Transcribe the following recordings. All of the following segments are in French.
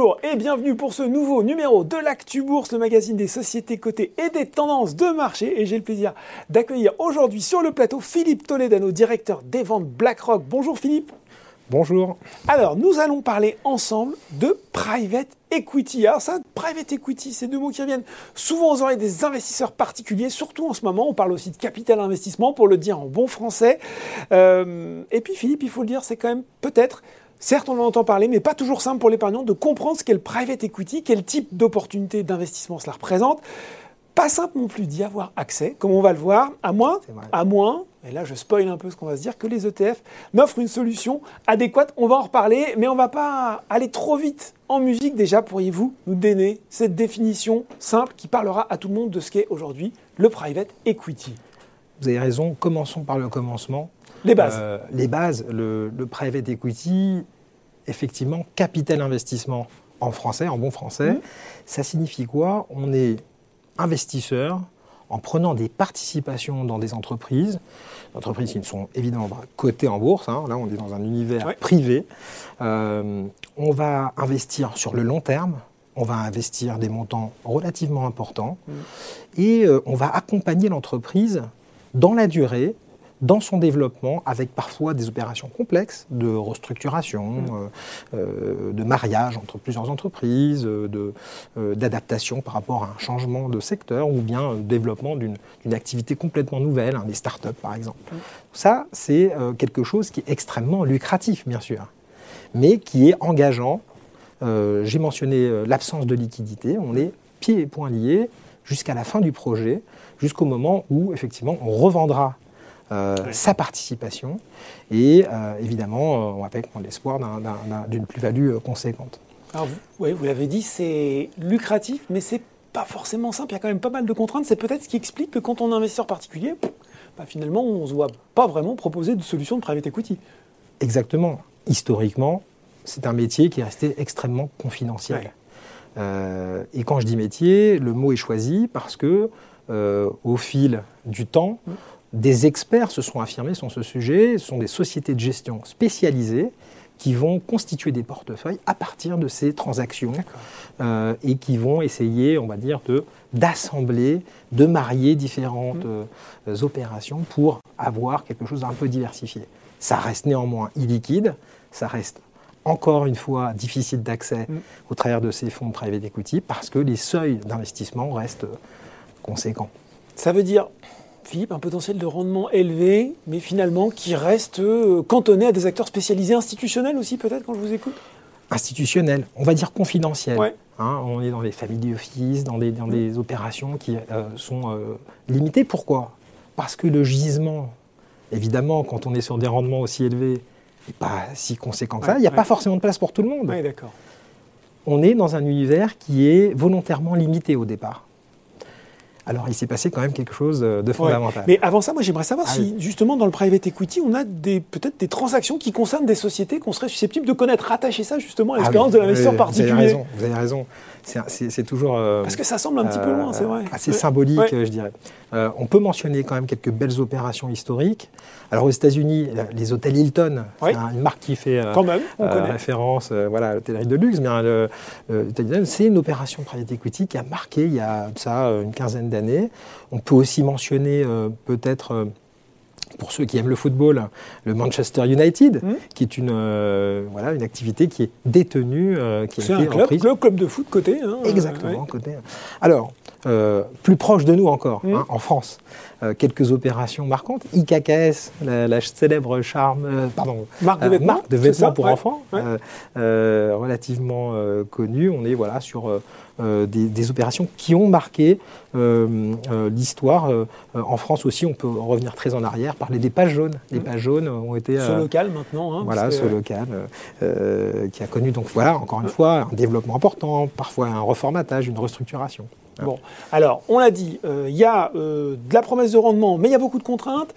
Bonjour et bienvenue pour ce nouveau numéro de l'Actu Bourse, le magazine des sociétés cotées et des tendances de marché. Et j'ai le plaisir d'accueillir aujourd'hui sur le plateau Philippe Toledano, directeur des ventes BlackRock. Bonjour Philippe. Bonjour. Alors, nous allons parler ensemble de private equity. Alors ça, private equity, c'est deux mots qui reviennent souvent aux oreilles des investisseurs particuliers, surtout en ce moment. On parle aussi de capital investissement, pour le dire en bon français. Euh, et puis Philippe, il faut le dire, c'est quand même peut-être Certes, on en entend parler, mais pas toujours simple pour l'épargnant de comprendre ce qu'est le private equity, quel type d'opportunité d'investissement cela représente. Pas simple non plus d'y avoir accès, comme on va le voir, à moins, à moins, et là je spoil un peu ce qu'on va se dire, que les ETF n'offrent une solution adéquate. On va en reparler, mais on va pas aller trop vite. En musique, déjà, pourriez-vous nous donner cette définition simple qui parlera à tout le monde de ce qu'est aujourd'hui le private equity? Vous avez raison, commençons par le commencement. Les bases. Euh, les bases, le, private equity, effectivement, capital investissement en français, en bon français, mmh. ça signifie quoi? On est investisseur en prenant des participations dans des entreprises, entreprises qui ne sont évidemment pas cotées en bourse, hein. là on est dans un univers privé, euh, on va investir sur le long terme, on va investir des montants relativement importants, mmh. et euh, on va accompagner l'entreprise dans la durée dans son développement, avec parfois des opérations complexes de restructuration, mmh. euh, euh, de mariage entre plusieurs entreprises, euh, d'adaptation par rapport à un changement de secteur ou bien développement d'une activité complètement nouvelle, hein, des startups par exemple. Mmh. Ça, c'est quelque chose qui est extrêmement lucratif, bien sûr, mais qui est engageant. J'ai mentionné l'absence de liquidité, on est pieds et poings liés jusqu'à la fin du projet, jusqu'au moment où effectivement on revendra euh, sa participation et euh, évidemment, on va avec l'espoir d'une plus-value euh, conséquente. Alors, vous, oui, vous l'avez dit, c'est lucratif, mais c'est pas forcément simple. Il y a quand même pas mal de contraintes. C'est peut-être ce qui explique que quand on est investisseur particulier, bah, finalement, on ne se voit pas vraiment proposer de solution de private equity. Exactement. Historiquement, c'est un métier qui est resté extrêmement confidentiel. et quand je dis métier, le mot est choisi parce que au fil du temps, mm des experts se sont affirmés sur ce sujet. Ce sont des sociétés de gestion spécialisées qui vont constituer des portefeuilles à partir de ces transactions euh, et qui vont essayer, on va dire, de d'assembler, de marier différentes mmh. euh, opérations pour avoir quelque chose d'un peu diversifié. Ça reste néanmoins illiquide, ça reste encore une fois difficile d'accès mmh. au travers de ces fonds de private equity parce que les seuils d'investissement restent conséquents. Ça veut dire Philippe, un potentiel de rendement élevé, mais finalement qui reste euh, cantonné à des acteurs spécialisés, institutionnels aussi peut-être quand je vous écoute? Institutionnels, on va dire confidentiels. Hein, on est dans des family office, dans des, dans des opérations qui euh, sont euh, limitées. Pourquoi? Parce que le gisement, évidemment, quand on est sur des rendements aussi élevés, n'est pas si conséquent que ça. Il n'y a pas forcément de place pour tout le monde. d'accord. On est dans un univers qui est volontairement limité au départ alors il s'est passé quand même quelque chose de fondamental. Mais avant ça, moi j'aimerais savoir ah si justement dans le private equity, on a peut-être des transactions qui concernent des sociétés qu'on serait susceptible de connaître, rattacher ça justement à ah l'expérience de l'investisseur particulier. Vous avez raison, vous avez raison. C'est toujours... Euh, Parce que ça semble un petit peu loin, c'est vrai. Assez symbolique, je dirais. Euh, on peut mentionner quand même quelques belles opérations historiques. Alors aux États-Unis, les hôtels Hilton, c'est une marque qui fait euh, quand même, référence voilà, à l'hôtellerie de luxe, mais c'est une opération private equity qui a marqué il y a ça une quinzaine d'années. On peut aussi mentionner peut-être pour ceux qui aiment le football, le Manchester United, mmh. qui est une, euh, voilà, une activité qui est détenue, euh, qui est un club, club, club, de foot côté. Hein, Exactement, côté. Alors, euh, plus proche de nous encore, mmh. hein, en France, quelques opérations marquantes. IKKS, la, célèbre charme, pardon, marque de vêtements, marque de vêtements pour enfants, relativement connue. On est voilà, sur euh, des, opérations qui ont marqué euh, euh, l'histoire. en France aussi, on peut revenir très en arrière, parler des pages jaunes. Les pages jaunes ont été... Ce local maintenant. Hein, voilà, ce local qui a connu, donc voilà, encore une fois, un développement important, parfois un reformatage, une restructuration. Bon, alors, on l'a dit, il y a de la promesse de rendement, mais il y a beaucoup de contraintes.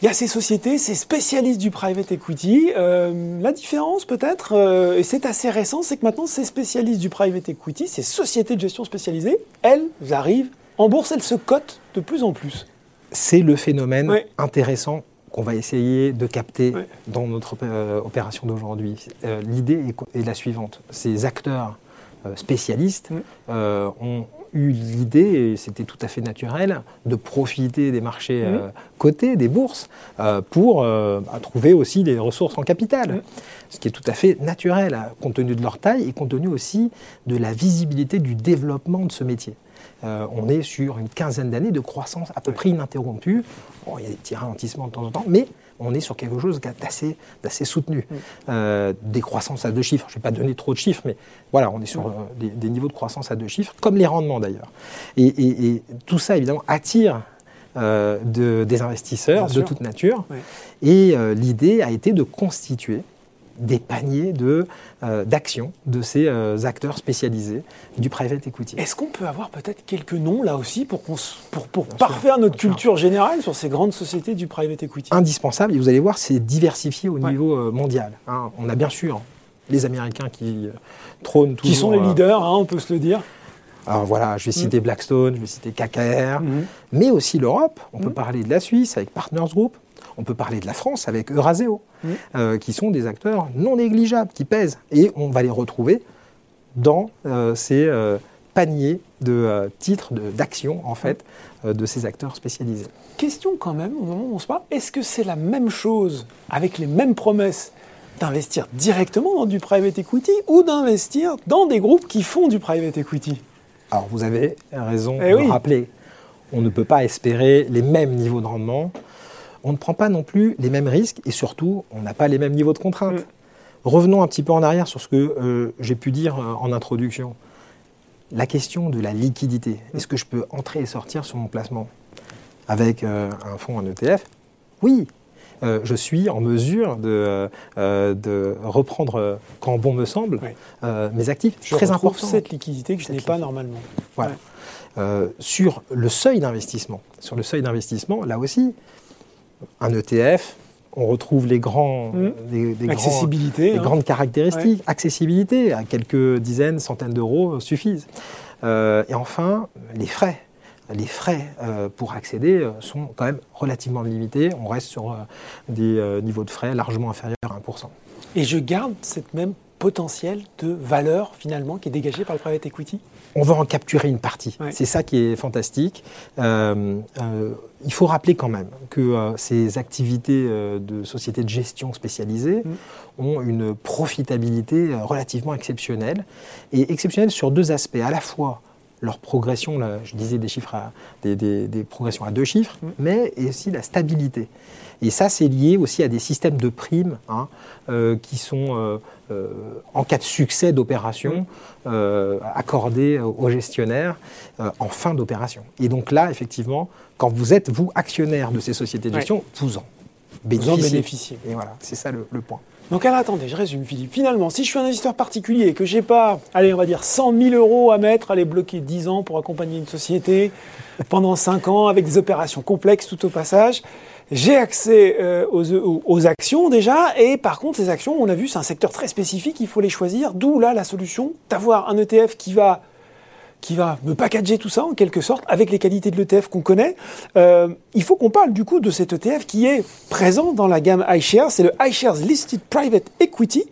Il y a ces sociétés, ces spécialistes du private equity. Euh, la différence peut-être, euh, et c'est assez récent, c'est que maintenant ces spécialistes du private equity, ces sociétés de gestion spécialisées, elles arrivent en bourse, elles se cotent de plus en plus. C'est le phénomène intéressant qu'on va essayer de capter dans notre opération d'aujourd'hui. L'idée est, la suivante. Ces acteurs spécialistes ont eu l'idée, et c'était tout à fait naturel, de profiter des marchés euh, cotés, des bourses, euh, pour euh, bah, trouver aussi des ressources en capital. Ce qui est tout à fait naturel, hein, compte tenu de leur taille et compte tenu aussi de la visibilité du développement de ce métier. on est sur une quinzaine d'années de croissance à peu près ininterrompue. il y a des petits ralentissements de temps en temps, mais on est sur quelque chose d'assez soutenu. Mm. Euh, des croissances à deux chiffres, je ne vais pas donner trop de chiffres, mais voilà, on est sur mm. euh, des, niveaux de croissance à deux chiffres, comme les rendements d'ailleurs. Et, tout ça, évidemment, attire euh, des investisseurs de toute nature. Et l'idée a été de constituer des paniers de, euh, d'actions de ces euh, acteurs spécialisés du private equity. Est-ce qu'on peut avoir peut-être quelques noms là aussi pour, pour, pour parfaire notre culture générale sur ces grandes sociétés du private equity? Indispensable, et vous allez voir, c'est diversifié au niveau euh, mondial. Hein. On a bien sûr les Américains qui trônent toujours. Qui sont les leaders, hein, on peut se le dire. Alors voilà, je vais mm. citer Blackstone, je vais citer KKR, mm. mais aussi l'Europe. On peut mm. parler de la Suisse avec Partners Group. On peut parler de la France avec Euraseo, euh, qui sont des acteurs non négligeables, qui pèsent. Et on va les retrouver dans euh, ces euh, paniers de titres, d'actions, en fait, de ces acteurs spécialisés. Question quand même, au moment où on se parle, est-ce que c'est la même chose, avec les mêmes promesses, d'investir directement dans du private equity ou d'investir dans des groupes qui font du private equity? Alors vous avez raison eh de rappeler, on ne peut pas espérer les mêmes niveaux de rendement on ne prend pas non plus les mêmes risques et surtout, on n'a pas les mêmes niveaux de contraintes. Mm. Revenons un petit peu en arrière sur ce que euh, j'ai pu dire euh, en introduction. La question de la liquidité. Mm. Est-ce que je peux entrer et sortir sur mon placement avec euh, un fonds, un ETF Oui. je suis en mesure de, de reprendre, quand bon me semble, mes actifs. Je très important. cette liquidité que je n'ai pas normalement. Voilà. sur le seuil d'investissement, sur le seuil d'investissement, là aussi, un ETF, on retrouve les, grands, mmh. les, hein. grandes caractéristiques. Accessibilité, à quelques dizaines, centaines d'euros suffisent. Euh, et enfin, les frais. Les frais euh, pour accéder euh, sont quand même relativement limités. On reste sur des niveaux de frais largement inférieurs à 1%. Et je garde cette même potentiel de valeur finalement qui est dégagé par le private equity? On va en capturer une partie. C'est ça qui est fantastique. Euh, euh, il faut rappeler quand même que euh, ces activités de sociétés de gestion spécialisées mm. ont une profitabilité relativement exceptionnelle. Et exceptionnelle sur deux aspects. À la fois leur progression, là, je disais des chiffres des, progressions à deux chiffres, mm. mais aussi la stabilité. Et ça, c'est lié aussi à des systèmes de primes hein, qui sont euh, en cas de succès d'opération, euh, accordé aux gestionnaires euh, en fin d'opération. Et donc là, effectivement, quand vous êtes, vous, actionnaire de ces sociétés de gestion, vous en bénéficiez. Et voilà, c'est ça le, point. Donc alors attendez, je résume Philippe. Finalement, si je suis un investisseur particulier et que j'ai pas, allez, on va dire 100 000 euros à mettre, aller bloquer 10 ans pour accompagner une société pendant 5 ans avec des opérations complexes tout au passage, j'ai accès euh, aux, actions déjà, et par contre, ces actions, on a vu, c'est un secteur très spécifique, il faut les choisir, d'où là la solution d'avoir un ETF qui va qui va me packager tout ça en quelque sorte avec les qualités de l'ETF qu'on connaît. Euh, il faut qu'on parle du coup de cet ETF qui est présent dans la gamme iShares, c'est le iShares Listed Private Equity.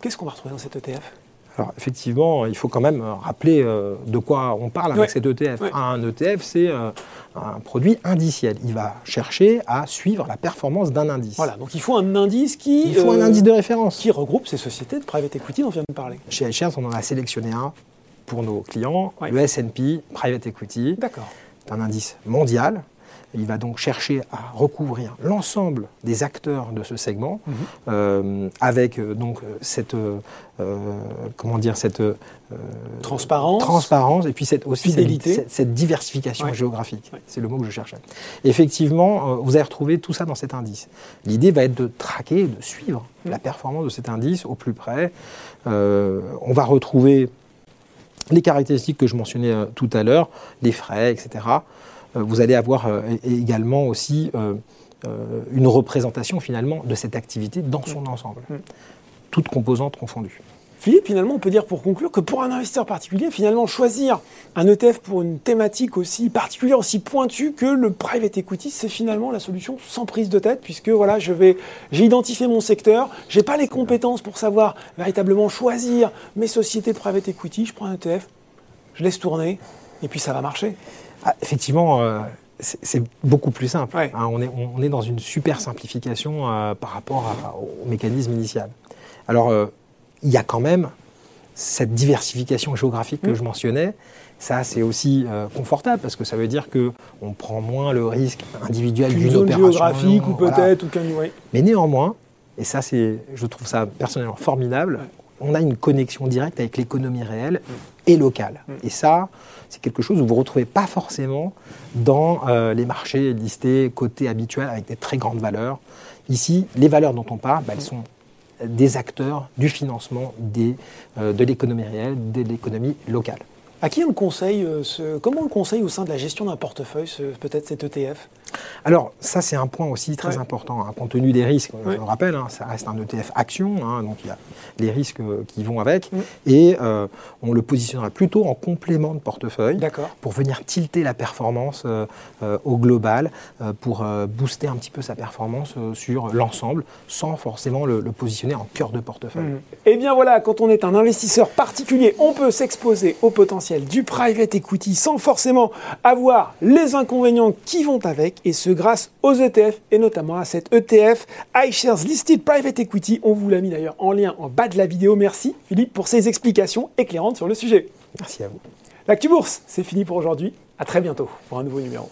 Qu'est-ce qu'on va retrouver dans cet ETF alors effectivement, il faut quand même rappeler euh, de quoi on parle avec cet ETF. Un ETF, c'est euh, un produit indiciel. Il va chercher à suivre la performance d'un indice. Voilà, donc il faut un indice qui... Il faut un euh, indice de référence. Qui regroupe ces sociétés de private equity dont on vient de parler. Chez iShares, on en a sélectionné un pour nos clients, le S&P Private Equity. C'est un indice mondial il va donc chercher à recouvrir l'ensemble des acteurs de ce segment, mhm. euh, avec euh, donc cette euh, comment dire cette transparence, transparence et puis cette aussi fidélité, cette, diversification géographique. C'est le mot que je cherchais. Effectivement, vous allez retrouver tout ça dans cet indice. L'idée va être de traquer, de suivre la performance de cet indice au plus près. on va retrouver les caractéristiques que je mentionnais tout à l'heure, les frais, etc. Euh, vous allez avoir euh, également aussi euh, une représentation finalement de cette activité dans son ensemble, mm. toutes composantes confondues. Philippe, finalement, on peut dire pour conclure que pour un investisseur particulier, finalement, choisir un ETF pour une thématique aussi particulière, aussi pointue que le private equity, c'est finalement la solution sans prise de tête, puisque voilà, je vais, j'ai identifié mon secteur, j'ai pas les compétences pour savoir véritablement choisir mes sociétés private equity, je prends un ETF, je laisse tourner, et puis ça va marcher. Ah, effectivement. Euh, c'est beaucoup plus simple. Hein, on, est, on, est, dans une super simplification euh, par rapport au mécanisme initial. Alors, euh, il y a quand même cette diversification géographique que mm. je mentionnais. Ça, c'est aussi euh, confortable parce que ça veut dire qu'on prend moins le risque individuel d'une opération. géographique ou peut-être, ou qu'un. Mais néanmoins, et ça, c'est, je trouve ça personnellement formidable, on a une connexion directe avec l'économie réelle et locale. Mm. Et ça, c'est quelque chose que vous ne retrouvez pas forcément dans euh, les marchés listés, cotés habituels avec des très grandes valeurs. Ici, les valeurs dont on parle, bah, elles sont des acteurs du financement euh, de l'économie réelle, de l'économie locale. À qui on le conseille euh, Comment on le conseille au sein de la gestion d'un portefeuille, peut-être cet ETF alors, ça, c'est un point aussi très important, hein, compte tenu des risques. Je le rappelle, hein, ça reste un ETF action, hein, donc il y a les risques euh, qui vont avec. Et euh, on le positionnera plutôt en complément de portefeuille pour venir tilter la performance euh, au global, pour booster un petit peu sa performance sur l'ensemble, sans forcément le, positionner en cœur de portefeuille. Mm. Et eh bien voilà, quand on est un investisseur particulier, on peut s'exposer au potentiel du private equity sans forcément avoir les inconvénients qui vont avec et ce grâce aux ETF et notamment à cet ETF iShares Listed Private Equity. On vous l'a mis d'ailleurs en lien en bas de la vidéo. Merci Philippe pour ces explications éclairantes sur le sujet. Merci à vous. L'actu bourse, c'est fini pour aujourd'hui. À très bientôt pour un nouveau numéro.